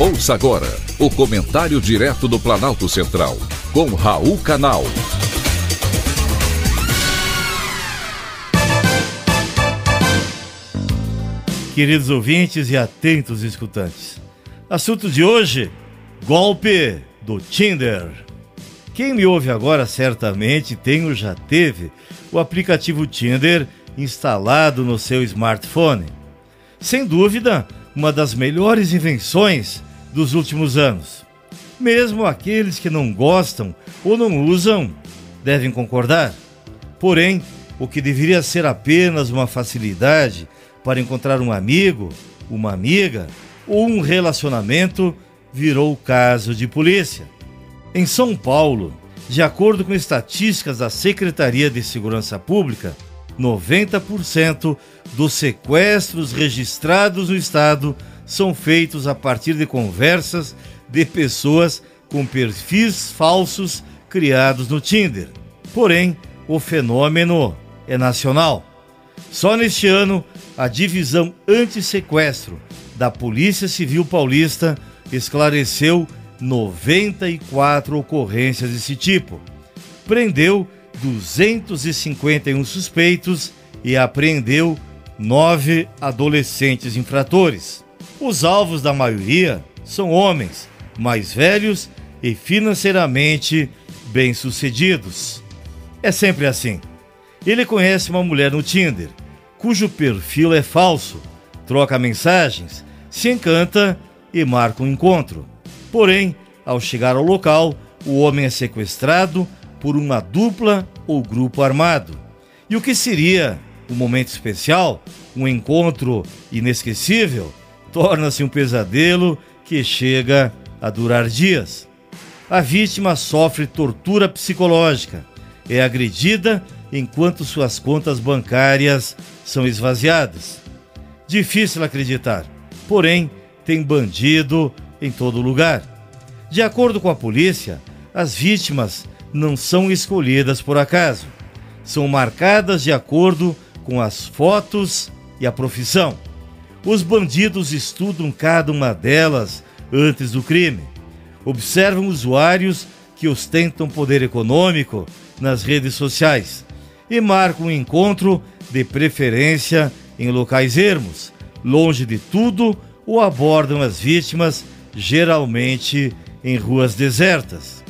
Ouça agora o comentário direto do Planalto Central, com Raul Canal. Queridos ouvintes e atentos escutantes. Assunto de hoje: golpe do Tinder. Quem me ouve agora certamente tem ou já teve o aplicativo Tinder instalado no seu smartphone. Sem dúvida, uma das melhores invenções dos últimos anos. Mesmo aqueles que não gostam ou não usam devem concordar. Porém, o que deveria ser apenas uma facilidade para encontrar um amigo, uma amiga ou um relacionamento virou caso de polícia. Em São Paulo, de acordo com estatísticas da Secretaria de Segurança Pública, 90% dos sequestros registrados no estado são feitos a partir de conversas de pessoas com perfis falsos criados no Tinder. Porém, o fenômeno é nacional. Só neste ano, a divisão anti-sequestro da Polícia Civil Paulista esclareceu 94 ocorrências desse tipo. Prendeu 251 suspeitos e apreendeu nove adolescentes infratores. Os alvos da maioria são homens mais velhos e financeiramente bem-sucedidos. É sempre assim. Ele conhece uma mulher no Tinder, cujo perfil é falso, troca mensagens, se encanta e marca um encontro. Porém, ao chegar ao local, o homem é sequestrado por uma dupla ou grupo armado. E o que seria um momento especial, um encontro inesquecível, torna-se um pesadelo que chega a durar dias. A vítima sofre tortura psicológica, é agredida enquanto suas contas bancárias são esvaziadas. Difícil acreditar, porém, tem bandido em todo lugar. De acordo com a polícia, as vítimas não são escolhidas por acaso. São marcadas de acordo com as fotos e a profissão. Os bandidos estudam cada uma delas antes do crime. Observam usuários que ostentam poder econômico nas redes sociais e marcam um encontro de preferência em locais ermos, longe de tudo, ou abordam as vítimas, geralmente em ruas desertas.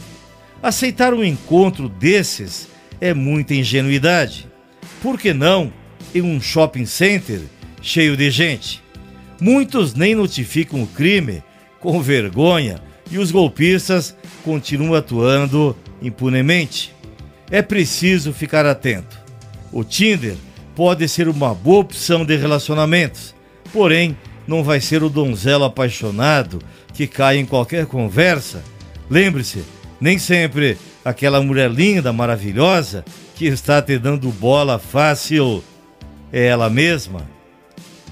Aceitar um encontro desses é muita ingenuidade. Por que não em um shopping center cheio de gente. Muitos nem notificam o crime com vergonha e os golpistas continuam atuando impunemente. É preciso ficar atento. O Tinder pode ser uma boa opção de relacionamentos, porém não vai ser o donzelo apaixonado que cai em qualquer conversa. Lembre-se, nem sempre aquela mulher linda, maravilhosa, que está te dando bola fácil é ela mesma.